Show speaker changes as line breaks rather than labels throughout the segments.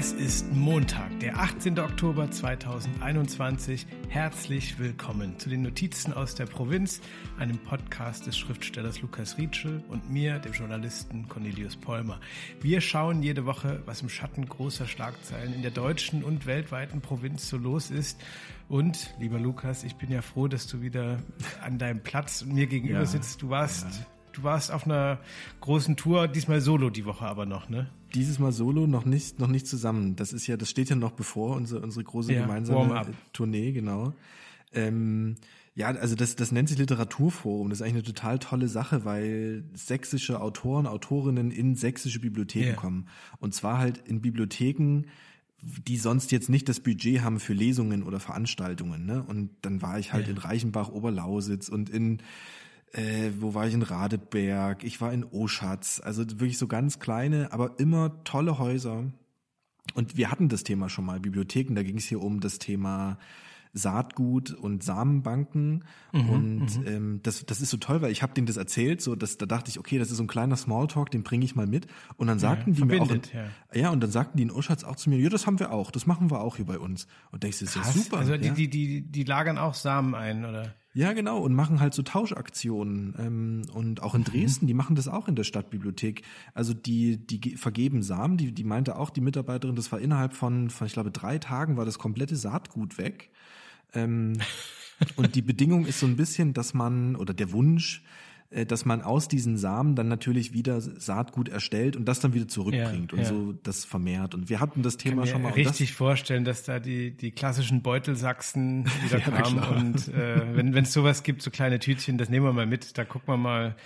Es ist Montag, der 18. Oktober 2021. Herzlich willkommen zu den Notizen aus der Provinz, einem Podcast des Schriftstellers Lukas Rietschel und mir, dem Journalisten Cornelius Polmer. Wir schauen jede Woche, was im Schatten großer Schlagzeilen in der deutschen und weltweiten Provinz so los ist. Und, lieber Lukas, ich bin ja froh, dass du wieder an deinem Platz und mir gegenüber
Ja,
sitzt. Du warst,
ja.
Du warst auf einer großen Tour, diesmal solo die Woche aber noch, ne?
Dieses Mal solo noch nicht, noch nicht zusammen. Das ist ja, das steht ja noch bevor, unsere, unsere große
Ja,
gemeinsame Tournee, genau. Ähm, ja, also das, das nennt sich Literaturforum. Das ist eigentlich eine total tolle Sache, weil sächsische Autoren, Autorinnen in sächsische Bibliotheken
Ja.
kommen. Und zwar halt in Bibliotheken, die sonst jetzt nicht das Budget haben für Lesungen oder Veranstaltungen. Ne? Und dann war ich halt
Ja.
in Reichenbach, Oberlausitz und in äh, wo war ich in Radeberg, ich war in Oschatz, also wirklich so ganz kleine, aber immer tolle Häuser. Und wir hatten das Thema schon mal, Bibliotheken, da ging es hier um das Thema Saatgut und Samenbanken. Und ähm, das, das ist so toll, weil ich habe denen das erzählt, so dass da dachte ich, okay, das ist so ein kleiner Smalltalk, den bringe ich mal mit. Und dann sagten die mir auch, in,
verbindet,
ja. und dann sagten die in Oschatz auch zu mir, ja, das haben wir auch, das machen wir auch hier bei uns. Und da ich so, ist ja super,
Also die,
ja.
die, die, die lagern auch Samen ein, oder?
Ja, genau, und machen halt so Tauschaktionen. Ähm, und auch in Dresden, die machen das auch in der Stadtbibliothek. Also die, die ge- vergeben Samen, die, die meinte auch die Mitarbeiterin, das war innerhalb von, von, ich glaube, drei Tagen war das komplette Saatgut weg. Ähm, und die Bedingung ist so ein bisschen, dass man, oder der Wunsch, dass man aus diesen Samen dann natürlich wieder Saatgut erstellt und das dann wieder zurückbringt
Ja,
und
ja.
so das vermehrt. Und wir hatten das
kann
Thema
mir
schon mal. und
richtig vorstellen, dass da die, die klassischen Beutelsachsen wieder
Ja,
kamen.
klar.
Und äh, wenn es sowas gibt, so kleine Tütchen, das nehmen wir mal mit. Da gucken wir mal,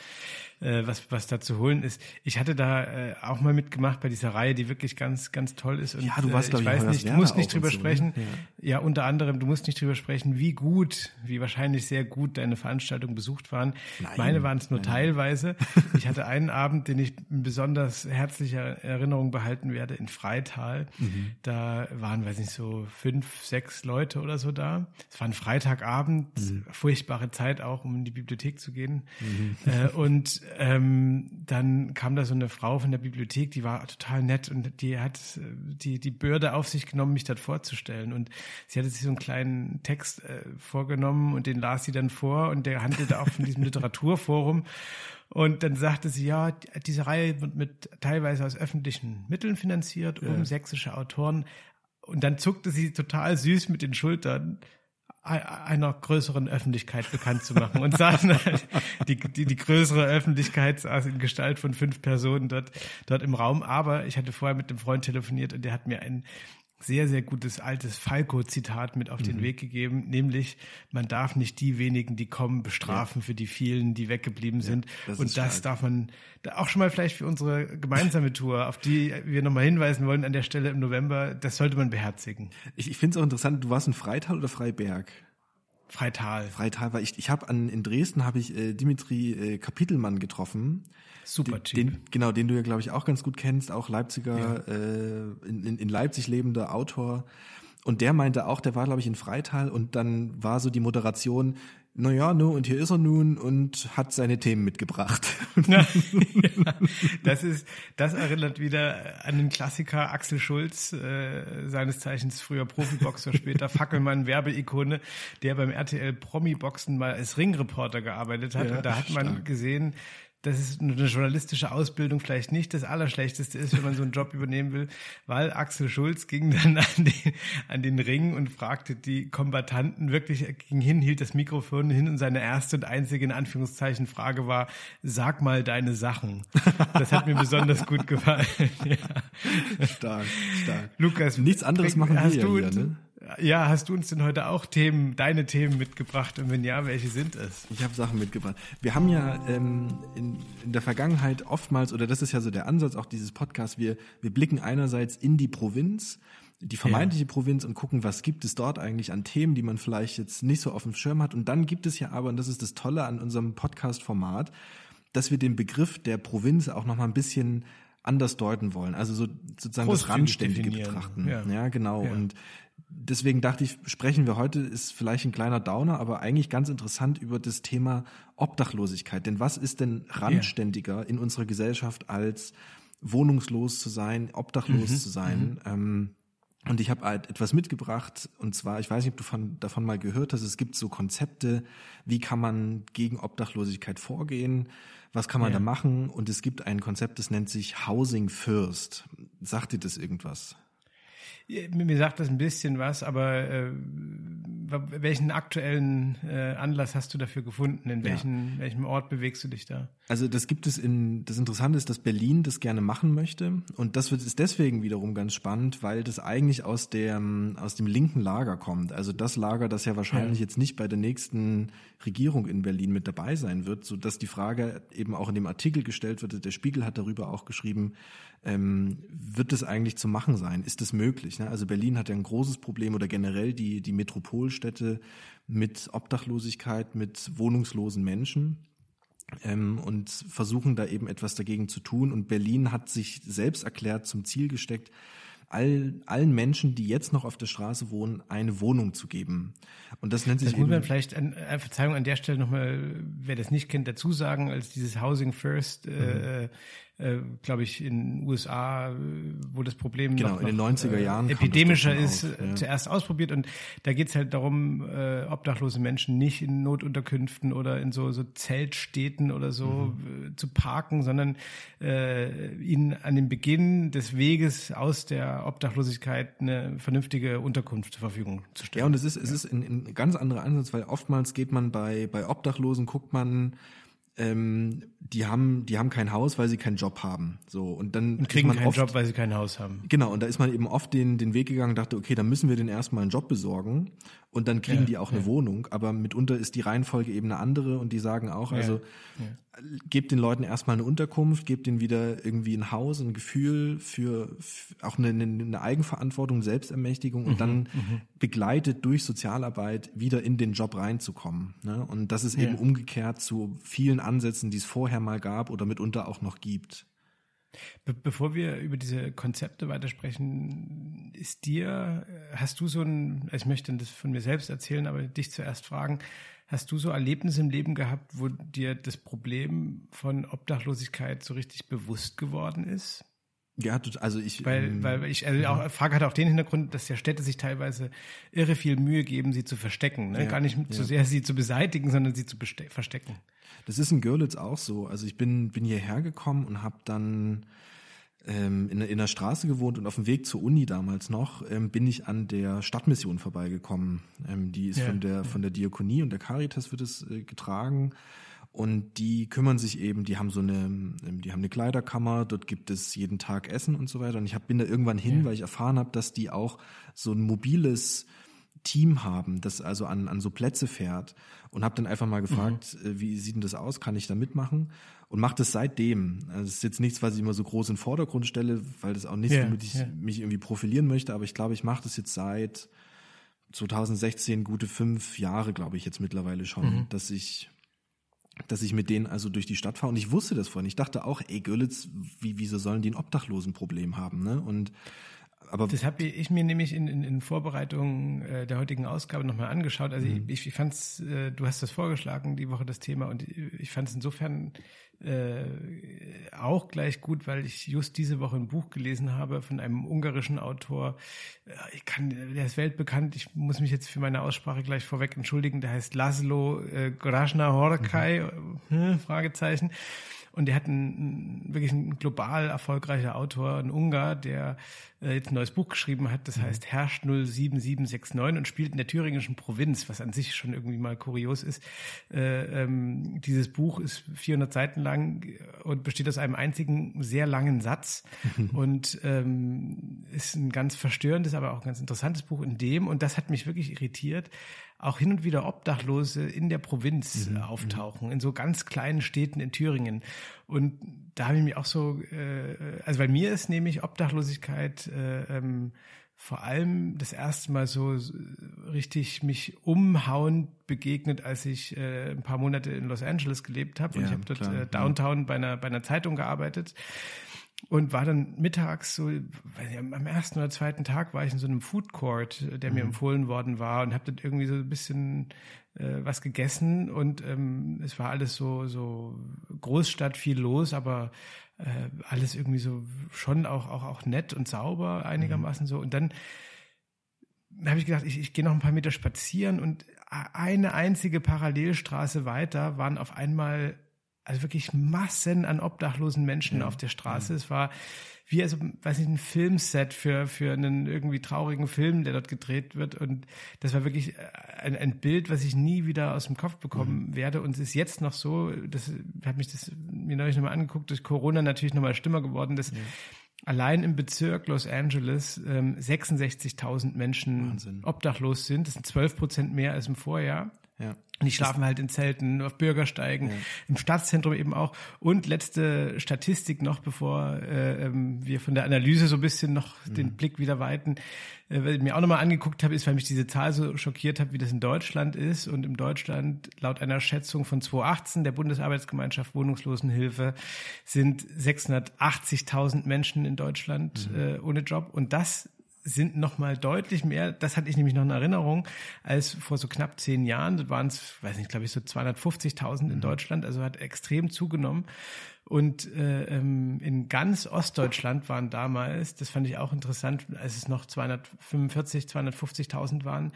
äh, was, was da zu holen ist. Ich hatte da äh, auch mal mitgemacht bei dieser Reihe, die wirklich ganz, ganz toll ist. Und,
Ja, du warst,
äh, ich
ich,
weiß nicht, du musst nicht drüber
so, ne?
sprechen.
Ja.
Ja, unter anderem, du musst nicht drüber sprechen, wie gut, wie wahrscheinlich sehr gut deine Veranstaltungen besucht waren.
Nein.
Meine waren es nur teilweise. Ich hatte einen Abend, den ich in besonders herzlicher Erinnerung behalten werde, in Freital.
Mhm.
Da waren, weiß nicht, so fünf, sechs Leute oder so da. Es war ein Freitagabend,
Mhm.
furchtbare Zeit auch, um in die Bibliothek zu gehen. Äh, und ähm, dann kam da so eine Frau von der Bibliothek, die war total nett und die hat äh, die, die Bürde auf sich genommen, mich dort vorzustellen. Und sie hatte sich so einen kleinen Text äh, vorgenommen und den las sie dann vor und der handelte auch von diesem Literaturforum. Und dann sagte sie, ja, diese Reihe wird mit teilweise aus öffentlichen Mitteln finanziert, um sächsische Autoren. Und dann zuckte sie total süß mit den Schultern einer größeren Öffentlichkeit bekannt zu machen und saßen halt, die, die, die größere Öffentlichkeit saß in Gestalt von fünf Personen dort, dort im Raum. Aber ich hatte vorher mit einem Freund telefoniert und der hat mir ein sehr, sehr gutes altes Falco-Zitat mit auf
Mhm.
den Weg gegeben, nämlich man darf nicht die wenigen, die kommen, bestrafen für die vielen, die weggeblieben sind.
das
und das
stark.
darf man da auch schon mal vielleicht für unsere gemeinsame Tour, auf die wir nochmal hinweisen wollen an der Stelle im November, das sollte man beherzigen.
Ich, ich finde es auch interessant, du warst in Freital oder Freiberg?
Freital.
Freital, weil ich, ich habe an in Dresden habe ich äh, Dimitri äh, Kapitelmann getroffen.
Super Typ.
den, genau, den du ja glaube ich auch ganz gut kennst, auch Leipziger, äh, in, in, in Leipzig lebender Autor. Und der meinte auch, der war glaube ich in Freital und dann war so die Moderation, na ja, nu und hier ist er nun und hat seine Themen mitgebracht.
ja, das ist, das erinnert wieder an den Klassiker Axel Schulz, äh, seines Zeichens früher Profiboxer, später Fackelmann, Werbeikone, der beim RTL Promi-Boxen mal als Ringreporter gearbeitet hat.
Ja,
und da hat man
stark.
gesehen, dass es eine journalistische Ausbildung vielleicht nicht das Allerschlechteste ist, wenn man so einen Job übernehmen will, weil Axel Schulz ging dann an den, an den Ring und fragte die Kombattanten wirklich, er ging hin, hielt das Mikrofon hin und seine erste und einzige in Anführungszeichen Frage war, sag mal deine Sachen. Das hat mir besonders gut gefallen. ja.
stark, stark.
Lukas,
Nichts anderes
bring-
machen wir
hast
ja
du
hier, ne?
Ja, hast du uns denn heute auch Themen, deine Themen mitgebracht? Und wenn ja, welche sind es?
Ich habe Sachen mitgebracht. Wir haben ja ähm, in, in der Vergangenheit oftmals, oder das ist ja so der Ansatz auch dieses Podcasts, wir, wir blicken einerseits in die Provinz, die vermeintliche Provinz und gucken, was gibt es dort eigentlich an Themen, die man vielleicht jetzt nicht so auf dem Schirm hat. Und dann gibt es ja aber, und das ist das Tolle an unserem Podcast-Format, dass wir den Begriff der Provinz auch nochmal ein bisschen anders deuten wollen. Also so sozusagen das Randständige
definieren.
betrachten.
Ja.
Ja, genau.
Ja.
Und deswegen dachte ich, sprechen wir heute, ist vielleicht ein kleiner Downer, aber eigentlich ganz interessant über das Thema Obdachlosigkeit. Denn was ist denn randständiger in unserer Gesellschaft als wohnungslos zu sein, obdachlos mhm. zu sein. Mhm. Ähm, und ich habe halt etwas mitgebracht, und zwar, ich weiß nicht, ob du von, davon mal gehört hast, es gibt so Konzepte, wie kann man gegen Obdachlosigkeit vorgehen, was kann man ja. da machen, und es gibt ein Konzept, das nennt sich Housing First. Sagt dir das irgendwas?
Mir sagt das ein bisschen was, aber äh, welchen aktuellen äh, Anlass hast du dafür gefunden? In welchen, ja. welchem Ort bewegst du dich da?
Also das gibt es in, das Interessante ist, dass Berlin das gerne machen möchte. Und das wird, ist deswegen wiederum ganz spannend, weil das eigentlich aus dem, aus dem linken Lager kommt. Also das Lager, das ja wahrscheinlich ja. jetzt nicht bei der nächsten Regierung in Berlin mit dabei sein wird, so dass die Frage eben auch in dem Artikel gestellt wird, der Spiegel hat darüber auch geschrieben, ähm, wird es eigentlich zu machen sein? Ist es möglich? Ne? Also Berlin hat ja ein großes Problem oder generell die, die Metropolstädte mit Obdachlosigkeit, mit wohnungslosen Menschen. Ähm, und versuchen da eben etwas dagegen zu tun. Und Berlin hat sich selbst erklärt zum Ziel gesteckt, all, allen Menschen, die jetzt noch auf der Straße wohnen, eine Wohnung zu geben. Und das nennt sich.
Das muss man vielleicht, an, äh, Verzeihung an der Stelle nochmal, wer das nicht kennt, dazu sagen, als dieses Housing First äh, mhm äh, glaube ich, in den USA, wo das Problem
genau,
noch,
in den 90er äh, Jahren
epidemischer ist, auf, ja. zuerst ausprobiert. Und da geht es halt darum, äh, obdachlose Menschen nicht in Notunterkünften oder in so, so Zeltstädten oder so mhm. Äh, zu parken, sondern äh, ihnen an dem Beginn des Weges aus der Obdachlosigkeit eine vernünftige Unterkunft zur Verfügung zu stellen.
Ja, und es ist, es ist ein, ein ganz anderer Ansatz, weil oftmals geht man bei, bei Obdachlosen, guckt man, ähm, die haben, die haben kein Haus, weil sie keinen Job haben. So und dann
und kriegen keinen oft, Job, weil sie kein Haus haben.
Genau und da ist man eben oft den den Weg gegangen, dachte, okay, dann müssen wir den erstmal einen Job besorgen und dann kriegen ja, die auch ja. eine Wohnung. Aber mitunter ist die Reihenfolge eben eine andere und die sagen auch, also ja, gebt den Leuten erstmal eine Unterkunft, gebt ihnen wieder irgendwie ein Haus, ein Gefühl für, für auch eine, eine, Eigenverantwortung, Selbstermächtigung und mhm, dann mhm. begleitet durch Sozialarbeit wieder in den Job reinzukommen. Ne? Und das ist eben umgekehrt zu vielen Ansätzen, die es vorher mal gab oder mitunter auch noch gibt.
Be bevor wir über diese Konzepte weitersprechen, ist dir, hast du so ein, ich möchte das von mir selbst erzählen, aber dich zuerst fragen, hast du so Erlebnisse im Leben gehabt, wo dir das Problem von Obdachlosigkeit so richtig bewusst geworden ist?
Ja, also ich.
Weil, ähm, weil ich, also auch, Frage hat auch den Hintergrund, dass ja Städte sich teilweise irre viel Mühe geben, sie zu verstecken. Ne? Ja, Gar nicht ja. so sehr sie zu beseitigen, sondern sie zu verstecken.
Das ist in Görlitz auch so. Also ich bin, bin hierher gekommen und habe dann ähm, in, in der Straße gewohnt und auf dem Weg zur Uni damals noch ähm, bin ich an der Stadtmission vorbeigekommen. Ähm, die ist ja, von der von der Diakonie und der Caritas wird es äh, getragen. Und die kümmern sich eben, die haben so eine, ähm, die haben eine Kleiderkammer, dort gibt es jeden Tag Essen und so weiter. Und ich hab, bin da irgendwann hin, ja. weil ich erfahren habe, dass die auch so ein mobiles Team haben, das also an, an so Plätze fährt und habe dann einfach mal gefragt, mhm. Wie sieht denn das aus, kann ich da mitmachen? Und mache das seitdem. Also das ist jetzt nichts, was ich immer so groß in den Vordergrund stelle, weil das auch nicht, yeah, womit ich yeah. mich irgendwie profilieren möchte, aber ich glaube, ich mache das jetzt seit 2016 gute fünf Jahre, glaube ich, jetzt mittlerweile schon, mhm. dass ich dass ich mit denen also durch die Stadt fahre und ich wusste das vorhin. Ich dachte auch, ey Görlitz, wie, wieso sollen die ein Obdachlosenproblem haben, ne? Und aber
das habe ich mir nämlich in, in, in Vorbereitung äh, der heutigen Ausgabe nochmal angeschaut. Also mhm. ich, ich fand's, äh, du hast das vorgeschlagen, die Woche das Thema, und ich fand es insofern äh, auch gleich gut, weil ich just diese Woche ein Buch gelesen habe von einem ungarischen Autor. Ich kann, der ist weltbekannt. Ich muss mich jetzt für meine Aussprache gleich vorweg entschuldigen. Der heißt Laszlo äh, Grasna Horkai, mhm. Hm, Fragezeichen. Und er hat einen, wirklich ein global erfolgreicher Autor, ein Ungar, der äh, jetzt ein neues Buch geschrieben hat, das mhm. heißt Herrscht 07769 und spielt in der thüringischen Provinz, was an sich schon irgendwie mal kurios ist. Äh, ähm, dieses Buch ist 400 Seiten lang und besteht aus einem einzigen sehr langen Satz mhm. und ähm, ist ein ganz verstörendes, aber auch ganz interessantes Buch in dem und das hat mich wirklich irritiert, auch hin und wieder Obdachlose in der Provinz mhm. auftauchen, in so ganz kleinen Städten in Thüringen. Und da habe ich mich auch so, äh, also bei mir ist nämlich Obdachlosigkeit äh, ähm, vor allem das erste Mal so richtig mich umhauend begegnet, als ich äh, ein paar Monate in Los Angeles gelebt habe. Und ja, ich habe dort klar, äh, Downtown ja. bei, einer, bei einer Zeitung gearbeitet. Und war dann mittags so, ich, am ersten oder zweiten Tag war ich in so einem Food Court, der mir mhm. empfohlen worden war und habe dann irgendwie so ein bisschen äh, was gegessen und ähm, es war alles so so Großstadt viel los, aber äh, alles irgendwie so schon auch auch auch nett und sauber einigermaßen mhm. so und dann habe ich gedacht, ich, ich gehe noch ein paar Meter spazieren und eine einzige Parallelstraße weiter waren auf einmal also wirklich Massen an obdachlosen Menschen ja. auf der Straße. Ja. Es war wie also, weiß nicht, ein Filmset für, für einen irgendwie traurigen Film, der dort gedreht wird. Und das war wirklich ein, ein Bild, was ich nie wieder aus dem Kopf bekommen mhm. werde. Und es ist jetzt noch so, das hat mich das mir neulich nochmal angeguckt, durch Corona natürlich nochmal stimmer geworden, dass ja. allein im Bezirk Los Angeles ähm, 66.000 Menschen Wahnsinn. obdachlos sind. Das sind 12 Prozent mehr als im Vorjahr. Ja. Und die schlafen halt in Zelten, auf Bürgersteigen, ja. im Stadtzentrum eben auch. Und letzte Statistik noch, bevor äh, ähm, wir von der Analyse so ein bisschen noch mhm. den Blick wieder weiten, äh, was ich mir auch nochmal angeguckt habe, ist, weil mich diese Zahl so schockiert hat, wie das in Deutschland ist. Und in Deutschland, laut einer Schätzung von 2018 der Bundesarbeitsgemeinschaft Wohnungslosenhilfe, sind 680.000 Menschen in Deutschland mhm. äh, ohne Job. Und das sind noch mal deutlich mehr, das hatte ich nämlich noch in Erinnerung, als vor so knapp zehn Jahren. Das waren es, weiß nicht, glaube ich, so 250.000 in mhm. Deutschland, also hat extrem zugenommen. Und äh, ähm, in ganz Ostdeutschland waren damals, das fand ich auch interessant, als es noch 245, 250.000 waren,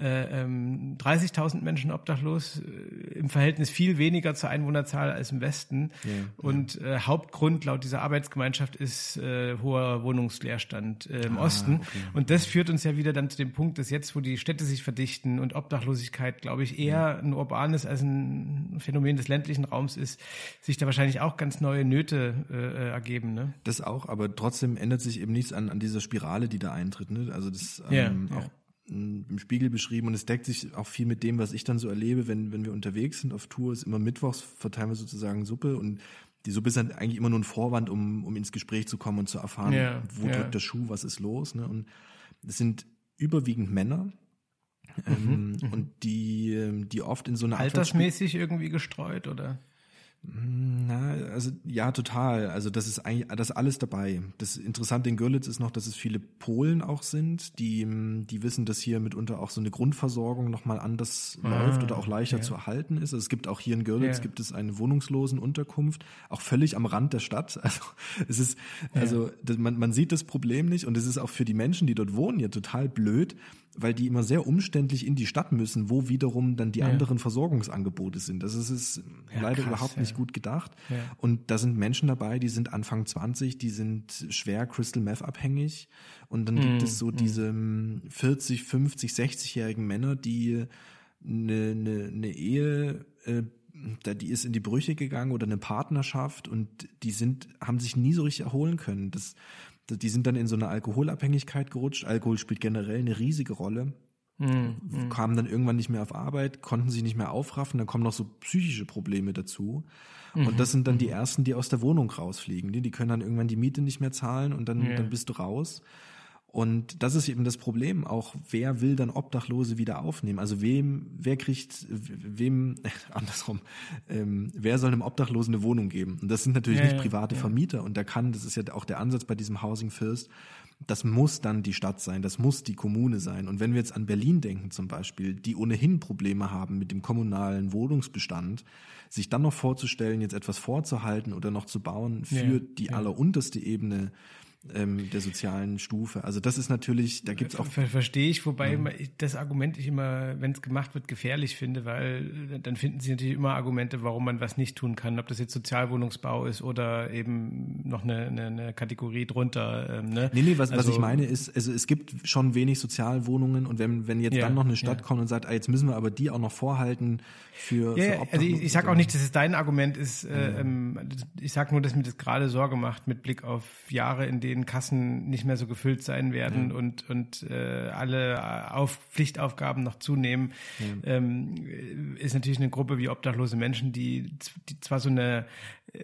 äh, ähm, 30.000 Menschen obdachlos, äh, im Verhältnis viel weniger zur Einwohnerzahl als im Westen. Ja, und äh, Hauptgrund laut dieser Arbeitsgemeinschaft ist äh, hoher Wohnungsleerstand äh, im ah, Osten. Okay. Und das führt uns ja wieder dann zu dem Punkt, dass jetzt, wo die Städte sich verdichten und Obdachlosigkeit, glaube ich, eher ja. ein urbanes als ein Phänomen des ländlichen Raums ist, sich da wahrscheinlich auch ganz neue Nöte äh, ergeben. Ne?
Das auch, aber trotzdem ändert sich eben nichts an, an dieser Spirale, die da eintritt. Ne? Also das ähm, ja, auch im Spiegel beschrieben und es deckt sich auch viel mit dem, was ich dann so erlebe, wenn, wenn wir unterwegs sind auf Tour, ist immer mittwochs verteilen wir sozusagen Suppe und die Suppe ist dann eigentlich immer nur ein Vorwand, um, um ins Gespräch zu kommen und zu erfahren, ja, wo ja. drückt der Schuh, was ist los. Ne? Und es sind überwiegend Männer, ähm, mhm, mhm. und die, die oft in so einer
Altersmäßig irgendwie gestreut, oder?
Na, also ja, total. Also das ist eigentlich das alles dabei. Das Interessante in Görlitz ist noch, dass es viele Polen auch sind, die die wissen, dass hier mitunter auch so eine Grundversorgung nochmal anders ah, läuft oder auch leichter ja. zu erhalten ist. Also es gibt auch hier in Görlitz ja. gibt es eine Wohnungslosenunterkunft, auch völlig am Rand der Stadt. Also es ist also das, man man sieht das Problem nicht und es ist auch für die Menschen, die dort wohnen, ja total blöd, weil die immer sehr umständlich in die Stadt müssen, wo wiederum dann die ja. anderen Versorgungsangebote sind. Das ist, ist ja, leider krass, überhaupt ja. nicht gut gedacht. Und da sind Menschen dabei, die sind Anfang 20, die sind schwer Crystal Meth abhängig. Und dann mm, gibt es so mm. diese 40, 50, 60-jährigen Männer, die eine, eine, eine Ehe äh, die ist in die Brüche gegangen oder eine Partnerschaft und die sind, haben sich nie so richtig erholen können. Das, die sind dann in so eine Alkoholabhängigkeit gerutscht. Alkohol spielt generell eine riesige Rolle. Mhm. Kamen dann irgendwann nicht mehr auf Arbeit, konnten sich nicht mehr aufraffen, dann kommen noch so psychische Probleme dazu. Mhm. Und das sind dann die mhm. ersten, die aus der Wohnung rausfliegen. Die, die können dann irgendwann die Miete nicht mehr zahlen und dann, ja. dann bist du raus. Und das ist eben das Problem auch, wer will dann Obdachlose wieder aufnehmen? Also wem, wer kriegt, wem, äh, andersrum, ähm, wer soll einem Obdachlosen eine Wohnung geben? Und das sind natürlich ja, nicht private ja. Vermieter. Und da kann, das ist ja auch der Ansatz bei diesem Housing First, das muss dann die Stadt sein, das muss die Kommune sein. Und wenn wir jetzt an Berlin denken zum Beispiel, die ohnehin Probleme haben mit dem kommunalen Wohnungsbestand, sich dann noch vorzustellen, jetzt etwas vorzuhalten oder noch zu bauen für ja, die allerunterste Ebene, ähm, der sozialen Stufe. Also das ist natürlich, da gibt es auch.
Ver verstehe ich, wobei mhm. das Argument ich immer, wenn es gemacht wird, gefährlich finde, weil dann finden sie natürlich immer Argumente, warum man was nicht tun kann, ob das jetzt Sozialwohnungsbau ist oder eben noch eine, eine, eine Kategorie drunter. Ähm, ne?
Nee, nee, was, also, was ich meine ist, also es gibt schon wenig Sozialwohnungen und wenn, wenn jetzt ja, dann noch eine Stadt ja. kommt und sagt, ah, jetzt müssen wir aber die auch noch vorhalten für,
ja, für Also ich, ich sage auch nicht, dass es dein Argument ist. Äh, ähm, ich sage nur, dass mir das gerade Sorge macht mit Blick auf Jahre, in denen denen Kassen nicht mehr so gefüllt sein werden mhm. und, und äh, alle auf Pflichtaufgaben noch zunehmen, mhm. ähm, ist natürlich eine Gruppe wie obdachlose Menschen, die, die zwar so eine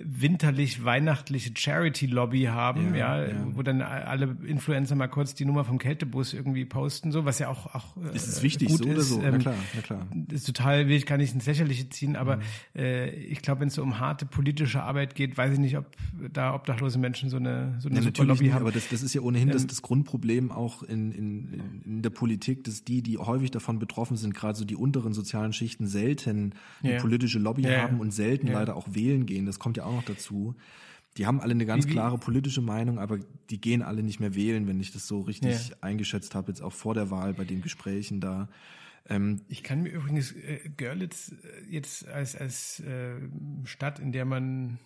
winterlich weihnachtliche Charity Lobby haben, ja, ja, ja, wo dann alle Influencer mal kurz die Nummer vom Kältebus irgendwie posten, so was ja auch auch
ist es wichtig gut so oder so,
ähm, na klar, na klar. Ist total will ich gar nicht ins Lächerliche ziehen, aber mhm. äh, ich glaube, wenn es so um harte politische Arbeit geht, weiß ich nicht, ob da obdachlose Menschen so eine so eine
ja, nicht, haben. Aber das, das ist ja ohnehin ähm, das, das Grundproblem auch in, in, in der Politik, dass die, die häufig davon betroffen sind, gerade so die unteren sozialen Schichten selten eine politische Lobby haben und selten leider auch wählen gehen. Das kommt ja auch noch dazu. Die haben alle eine ganz wie, klare politische Meinung, aber die gehen alle nicht mehr wählen, wenn ich das so richtig eingeschätzt habe, jetzt auch vor der Wahl bei den Gesprächen da.
Ähm, ich kann mir übrigens äh, Görlitz äh, jetzt als, als äh, Stadt, in der man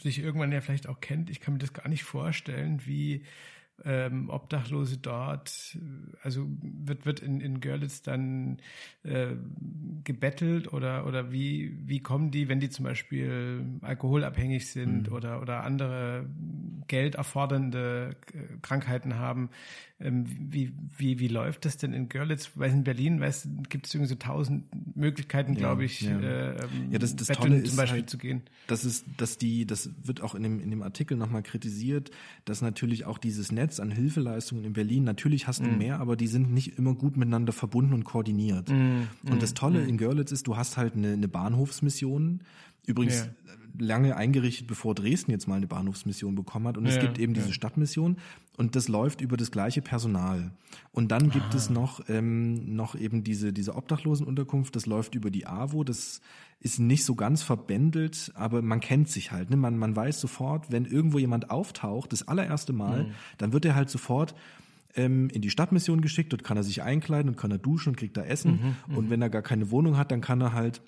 sich irgendwann ja vielleicht auch kennt, ich kann mir das gar nicht vorstellen, wie ähm, Obdachlose dort, also wird, wird in, in Görlitz dann äh, gebettelt oder, oder wie, wie kommen die, wenn die zum Beispiel alkoholabhängig sind mhm. oder, oder andere Geld erfordernde äh, Krankheiten haben, ähm, wie, wie, wie läuft das denn in Görlitz? Weil in Berlin gibt es irgendwie so tausend Möglichkeiten, ja, glaube ich,
ja.
Äh,
ja, das, das Tolle ist zum Beispiel halt, zu gehen. Das ist, dass die, das wird auch in dem, in dem Artikel nochmal kritisiert, dass natürlich auch dieses Netz an Hilfeleistungen in Berlin, natürlich hast du mm. mehr, aber die sind nicht immer gut miteinander verbunden und koordiniert. Mm, und das Tolle mm. in Görlitz ist, du hast halt eine, eine Bahnhofsmission, Übrigens ja. Lange eingerichtet, bevor Dresden jetzt mal eine Bahnhofsmission bekommen hat. Und ja, es gibt eben ja. diese Stadtmission und das läuft über das gleiche Personal. Und dann gibt Aha. es noch, ähm, noch eben diese, diese Obdachlosenunterkunft, das läuft über die AWO. Das ist nicht so ganz verbändelt, aber man kennt sich halt. Ne? Man, man weiß sofort, wenn irgendwo jemand auftaucht, das allererste Mal, mhm. dann wird er halt sofort ähm, in die Stadtmission geschickt. Dort kann er sich einkleiden und kann er duschen und kriegt da Essen. Mhm, und mhm. wenn er gar keine Wohnung hat, dann kann er halt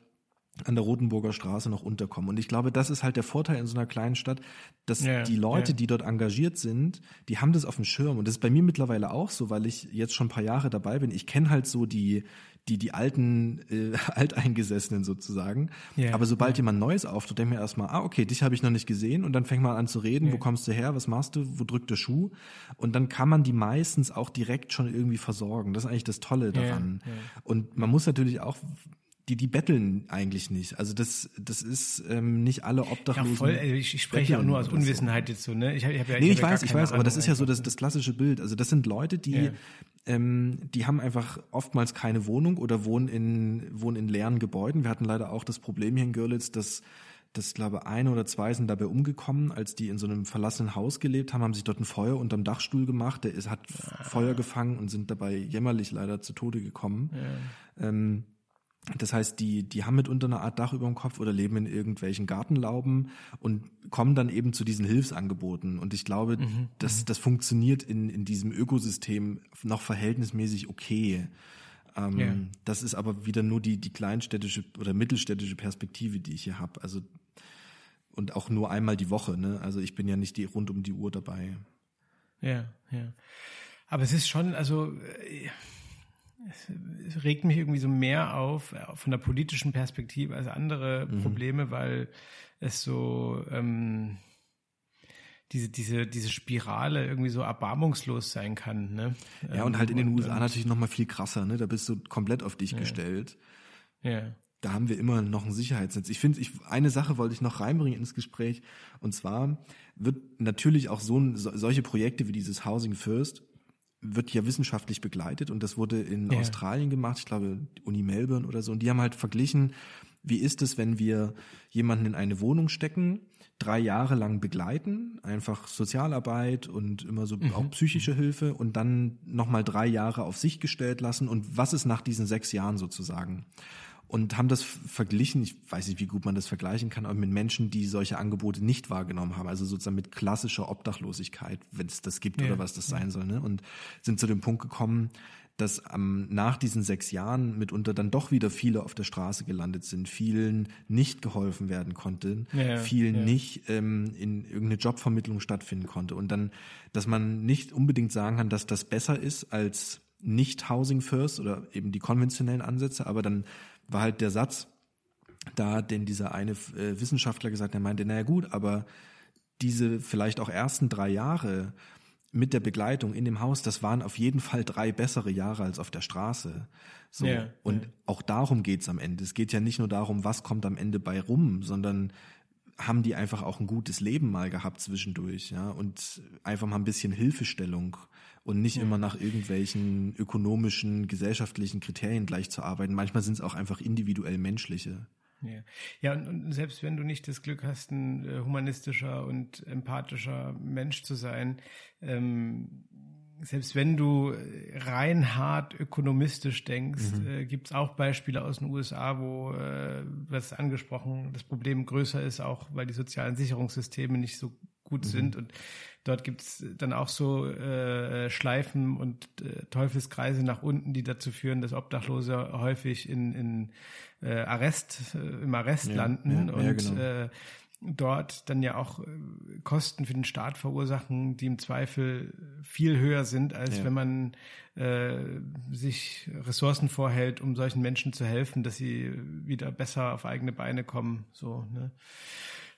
an der Rotenburger Straße noch unterkommen. Und ich glaube, das ist halt der Vorteil in so einer kleinen Stadt, dass ja, die Leute, ja. die dort engagiert sind, die haben das auf dem Schirm. Und das ist bei mir mittlerweile auch so, weil ich jetzt schon ein paar Jahre dabei bin. Ich kenne halt so die, die, die alten, äh, Alteingesessenen sozusagen. Ja, Aber sobald jemand Neues auftaucht, denke ich mir erstmal, ah, okay, dich habe ich noch nicht gesehen. Und dann fängt man an zu reden, wo kommst du her, was machst du, wo drückt der Schuh? Und dann kann man die meistens auch direkt schon irgendwie versorgen. Das ist eigentlich das Tolle daran. Und man muss natürlich auch die, die betteln eigentlich nicht. Also das, das ist ähm, nicht alle Obdachlosen. Ja,
voll, ich, ich spreche ja auch nur aus Unwissenheit so. jetzt so, ne?
Ich, hab, ich, hab ja, nee, ich, ich weiß, ich weiß, aber das ist ja so das, das klassische Bild. Also das sind Leute, die, ja. ähm, die haben einfach oftmals keine Wohnung oder wohnen in, wohnen in leeren Gebäuden. Wir hatten leider auch das Problem hier in Görlitz, dass das glaube eine oder zwei sind dabei umgekommen, als die in so einem verlassenen Haus gelebt haben, haben sich dort ein Feuer unterm Dachstuhl gemacht. Der ist, hat ja. Feuer gefangen und sind dabei jämmerlich leider zu Tode gekommen. Ja. Ähm, das heißt, die, die haben mitunter eine Art Dach über dem Kopf oder leben in irgendwelchen Gartenlauben und kommen dann eben zu diesen Hilfsangeboten. Und ich glaube, mhm, das, mhm. das funktioniert in, in diesem Ökosystem noch verhältnismäßig okay. Ähm, ja. Das ist aber wieder nur die, die kleinstädtische oder mittelstädtische Perspektive, die ich hier habe. Also, und auch nur einmal die Woche. Ne? Also ich bin ja nicht die, rund um die Uhr dabei.
Ja, ja. Aber es ist schon, also äh, es regt mich irgendwie so mehr auf äh, von der politischen Perspektive als andere mhm. Probleme, weil es so ähm, diese, diese, diese Spirale irgendwie so erbarmungslos sein kann. Ne?
Ja, und halt in den USA und, natürlich noch mal viel krasser, ne? Da bist du komplett auf dich ja. gestellt. Ja. Da haben wir immer noch ein Sicherheitsnetz. Ich finde, ich, eine Sache wollte ich noch reinbringen ins Gespräch. Und zwar wird natürlich auch so, solche Projekte wie dieses Housing First wird ja wissenschaftlich begleitet und das wurde in ja. Australien gemacht, ich glaube Uni Melbourne oder so. Und die haben halt verglichen, wie ist es, wenn wir jemanden in eine Wohnung stecken, drei Jahre lang begleiten, einfach Sozialarbeit und immer so mhm. auch psychische Hilfe und dann nochmal drei Jahre auf sich gestellt lassen und was ist nach diesen sechs Jahren sozusagen? Und haben das verglichen, ich weiß nicht, wie gut man das vergleichen kann, aber mit Menschen, die solche Angebote nicht wahrgenommen haben, also sozusagen mit klassischer Obdachlosigkeit, wenn es das gibt ja, oder was das ja. sein soll, ne? und sind zu dem Punkt gekommen, dass ähm, nach diesen sechs Jahren mitunter dann doch wieder viele auf der Straße gelandet sind, vielen nicht geholfen werden konnte, ja, vielen nicht ähm, in irgendeine Jobvermittlung stattfinden konnte und dann, dass man nicht unbedingt sagen kann, dass das besser ist als nicht Housing First oder eben die konventionellen Ansätze, aber dann war halt der Satz, da den dieser eine äh, Wissenschaftler gesagt, der meinte, naja gut, aber diese vielleicht auch ersten drei Jahre, mit der Begleitung in dem Haus, das waren auf jeden Fall drei bessere Jahre als auf der Straße. So.
Ja,
und
ja.
auch darum geht's am Ende. Es geht ja nicht nur darum, was kommt am Ende bei rum, sondern haben die einfach auch ein gutes Leben mal gehabt zwischendurch, ja, und einfach mal ein bisschen Hilfestellung und nicht immer nach irgendwelchen ökonomischen, gesellschaftlichen Kriterien gleich zu arbeiten. Manchmal sind es auch einfach individuell menschliche.
Ja, ja und, und selbst wenn du nicht das Glück hast, ein äh, humanistischer und empathischer Mensch zu sein, ähm, selbst wenn du rein hart ökonomistisch denkst,
Mhm.
äh, gibt es auch Beispiele aus den USA, wo, äh, was angesprochen, das Problem größer ist, auch weil die sozialen Sicherungssysteme nicht so gut
Mhm.
sind. Und dort gibt es dann auch so äh, Schleifen und äh, Teufelskreise nach unten, die dazu führen, dass Obdachlose häufig in, in äh, Arrest, äh, im Arrest
Ja,
landen
ja,
und
ja, genau.
äh, dort dann ja auch äh, Kosten für den Staat verursachen, die im Zweifel viel höher sind, als
Ja.
wenn man äh, sich Ressourcen vorhält, um solchen Menschen zu helfen, dass sie wieder besser auf eigene Beine kommen. So, ne?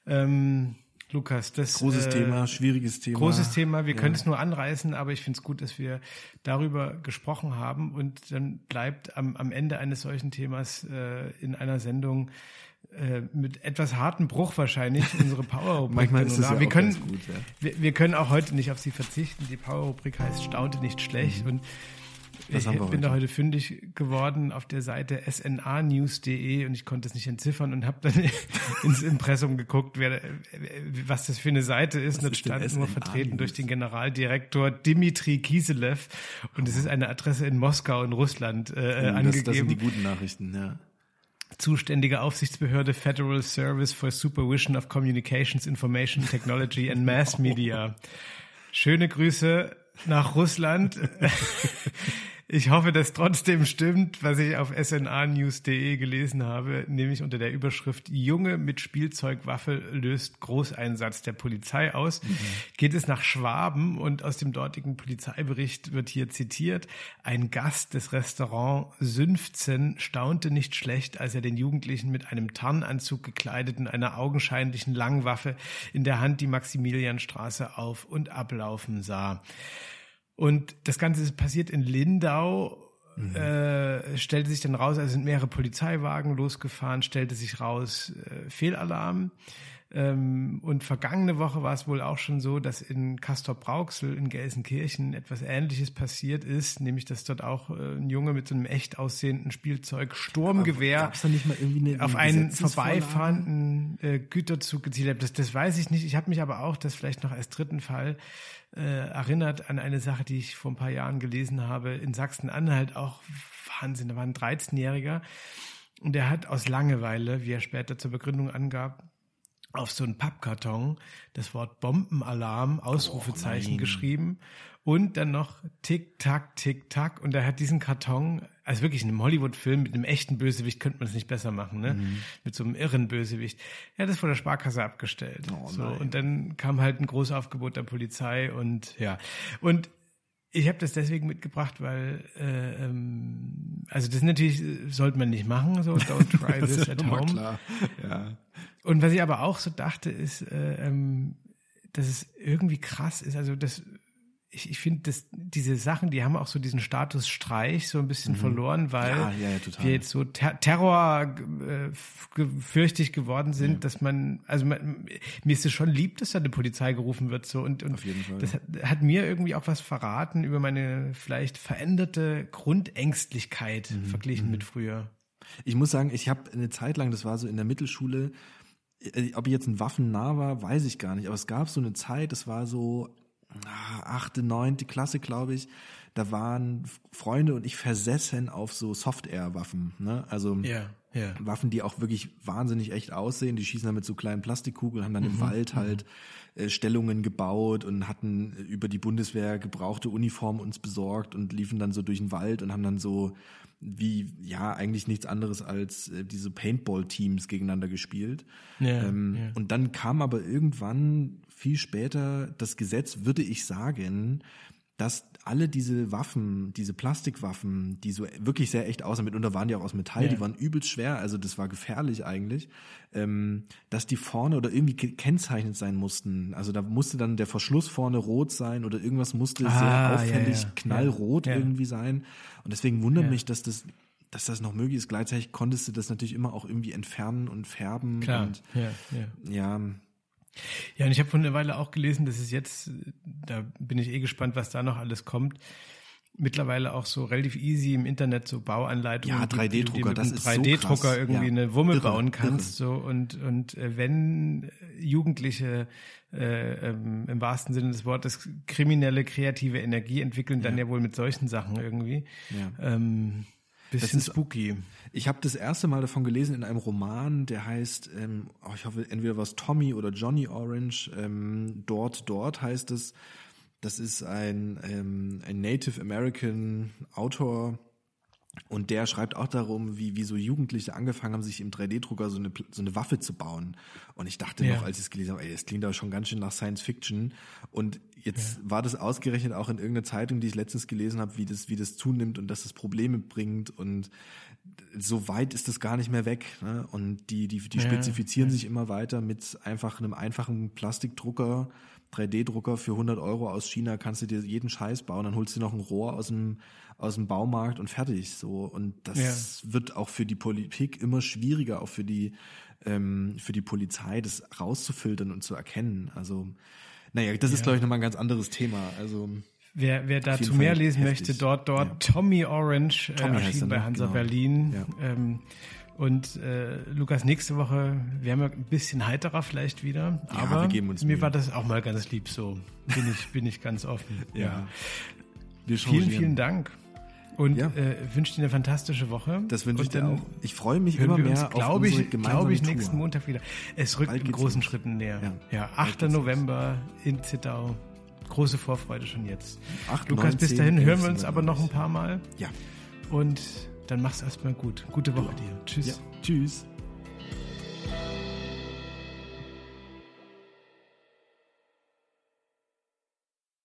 ähm, Lukas, das
Großes
äh,
Thema, schwieriges Thema.
Großes Thema, wir
Ja.
können es nur anreißen, aber ich finde es gut, dass wir darüber gesprochen haben und dann bleibt am, am Ende eines solchen Themas äh, in einer Sendung äh, mit etwas hartem Bruch wahrscheinlich unsere Power-Rubrik.
Manchmal ist das ja
wir
auch
können,
gut, ja.
wir, wir können auch heute nicht auf sie verzichten. Die Power-Rubrik heißt Staunte nicht schlecht und
Mhm. Was
ich bin da heute fündig geworden auf der Seite snanews.de und ich konnte es nicht entziffern und habe dann ins Impressum geguckt, wer, was das für eine Seite ist.
Was
und das stand nur vertreten durch den Generaldirektor Dimitri Kiselev und es ist eine Adresse in Moskau in Russland äh,
Oh,
angegeben.
das sind die guten Nachrichten, ja.
Zuständige Aufsichtsbehörde Federal Service for Supervision of Communications, Information Technology and Mass Media. Schöne Grüße nach Russland. Ich hoffe, dass trotzdem stimmt, was ich auf snanews.de gelesen habe, nämlich unter der Überschrift Junge mit Spielzeugwaffe löst Großeinsatz der Polizei aus. Geht es nach Schwaben und aus dem dortigen Polizeibericht wird hier zitiert, ein Gast des Restaurant Sünfzen staunte nicht schlecht, als er den Jugendlichen mit einem Tarnanzug gekleidet und einer augenscheinlichen Langwaffe in der Hand die Maximilianstraße auf und ablaufen sah. Und das Ganze ist passiert in Lindau. Äh, stellte sich dann raus, also sind mehrere Polizeiwagen losgefahren, stellte sich raus, äh, Fehlalarm. Ähm, und vergangene Woche war es wohl auch schon so, dass in Castor-Brauxel in Gelsenkirchen etwas Ähnliches passiert ist, nämlich dass dort auch äh, ein Junge mit so einem echt aussehenden Spielzeug Sturmgewehr
irgendwie eine,
auf
eine
einen vorbeifahrenden äh, Güterzug gezielt hat. Das, das weiß ich nicht. Ich habe mich aber auch, das vielleicht noch als dritten Fall, äh, erinnert an eine Sache, die ich vor ein paar Jahren gelesen habe. In Sachsen-Anhalt auch Wahnsinn. Da war ein 13-Jähriger und der hat aus Langeweile, wie er später zur Begründung angab, auf so einen Pappkarton das Wort Bombenalarm, Ausrufezeichen
nein.
geschrieben und dann noch Tick, Tack, Tick, Tack und er hat diesen Karton, also wirklich in einem Hollywood-Film mit einem echten Bösewicht könnte man es nicht besser machen, ne?
Mhm.
Mit so einem irren Bösewicht. Er hat das vor der Sparkasse abgestellt.
Oh
so,
nein.
und dann kam halt ein Großaufgebot der Polizei und ja. Und ich habe das deswegen mitgebracht, weil äh, ähm, also das natürlich äh, sollte man nicht machen, so don't try this at home.
klar. Ja.
Und was ich aber auch so dachte, ist, äh, ähm, dass es irgendwie krass ist. Also das, ich, ich finde, dass diese Sachen, die haben auch so diesen Status Streich so ein bisschen verloren, weil
Mhm. Ja, ja, ja,
wir jetzt so ter Terror äh, geworden sind, dass man, also man, mir ist es schon lieb, dass da eine Polizei gerufen wird so und, und das hat, hat mir irgendwie auch was verraten über meine vielleicht veränderte Grundängstlichkeit
Mhm,
verglichen mit früher.
Ich muss sagen, ich habe eine Zeit lang, das war so in der Mittelschule, äh, ob ich jetzt ein Waffennah war, weiß ich gar nicht, aber es gab so eine Zeit, das war so achte, neunte Klasse, glaube ich, da waren Freunde und ich versessen auf so Soft-Air-Waffen, ne? Also
Ja, ja.
Waffen, die auch wirklich wahnsinnig echt aussehen. Die schießen dann mit so kleinen Plastikkugeln, haben dann im Wald halt äh, Stellungen gebaut und hatten äh, über die Bundeswehr gebrauchte Uniform uns besorgt und liefen dann so durch den Wald und haben dann so wie ja eigentlich nichts anderes als äh, diese Paintball-Teams gegeneinander gespielt.
Ja,
ähm. Und dann kam aber irgendwann viel später das Gesetz, würde ich sagen, dass alle diese Waffen, diese Plastikwaffen, die so wirklich sehr echt aussahen, mitunter waren die auch aus Metall, ja. die waren übelst schwer, also das war gefährlich eigentlich, ähm, dass die vorne oder irgendwie gekennzeichnet sein mussten. Also da musste dann der Verschluss vorne rot sein oder irgendwas musste ah, sehr auffällig ja, ja. knallrot irgendwie sein. Und deswegen wundert mich, dass das dass das noch möglich ist. Gleichzeitig konntest du das natürlich immer auch irgendwie entfernen und färben.
Klar.
Und, ja,
ja. und ich habe vor einer Weile auch gelesen, dass es jetzt, da bin ich eh gespannt, was da noch alles kommt, mittlerweile auch so relativ easy im Internet so Bauanleitungen.
Ja, 3D-Drucker, das ist
3D-Drucker
so
irgendwie
ja.
eine Wumme
irre,
bauen kannst.
Irre.
So und und äh, wenn Jugendliche äh, ähm, im wahrsten Sinne des Wortes kriminelle kreative Energie entwickeln, dann ja, ja wohl mit solchen Sachen irgendwie.
Ja.
Ähm, Bisschen
ist,
spooky.
Ich habe das erste Mal davon gelesen in einem Roman, der heißt, ähm, oh, ich hoffe, entweder was Tommy oder Johnny Orange. Ähm, dort, dort heißt es. Das ist ein, ähm, ein Native American Autor, und der schreibt auch darum, wie, wie so Jugendliche angefangen haben, sich im 3D-Drucker so eine, so eine Waffe zu bauen. Und ich dachte ja. noch, als ich es gelesen habe, ey, das klingt aber schon ganz schön nach Science Fiction. Und jetzt ja. war das ausgerechnet auch in irgendeiner Zeitung, die ich letztens gelesen habe, wie das, wie das zunimmt und dass es Probleme bringt. Und so weit ist das gar nicht mehr weg. Ne? Und die, die, die ja. spezifizieren sich immer weiter mit einfach einem einfachen Plastikdrucker, 3D-Drucker für 100 Euro aus China kannst du dir jeden Scheiß bauen, dann holst du noch ein Rohr aus dem, aus dem Baumarkt und fertig so. Und das ja. wird auch für die Politik immer schwieriger, auch für die, ähm, für die Polizei, das rauszufiltern und zu erkennen. Also, naja, das ja. ist, glaube ich, nochmal ein ganz anderes Thema. Also,
Wer, wer dazu mehr lesen heftig. möchte, dort, dort ja. Tommy Orange, äh, Tommy äh, erschienen bei ne? Hansa genau. Berlin. Ja. Ähm, und äh, Lukas, nächste Woche werden wir ein bisschen heiterer vielleicht wieder. Ja, aber mir Mühe. war das auch mal ganz lieb so. Bin ich, bin ich ganz offen.
ja.
ja. Vielen, vielen Dank. Und ja. äh, wünsche dir eine fantastische Woche.
Das wünsche ich dir auch. Ich freue mich immer mehr uns,
auf unsere ich, Glaube ich, nächsten Montag wieder. Es rückt in großen Schritten näher. Ja, ja 8. November in Zittau. Große Vorfreude schon jetzt. 8, Lukas, 9, bis dahin 10, hören wir uns aber noch ein paar Mal.
Ja.
Und dann mach's erstmal gut. Gute Woche dir. Tschüss. Ja.
Tschüss.